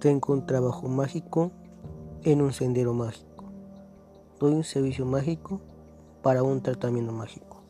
Tengo un trabajo mágico en un sendero mágico. Doy un servicio mágico para un tratamiento mágico.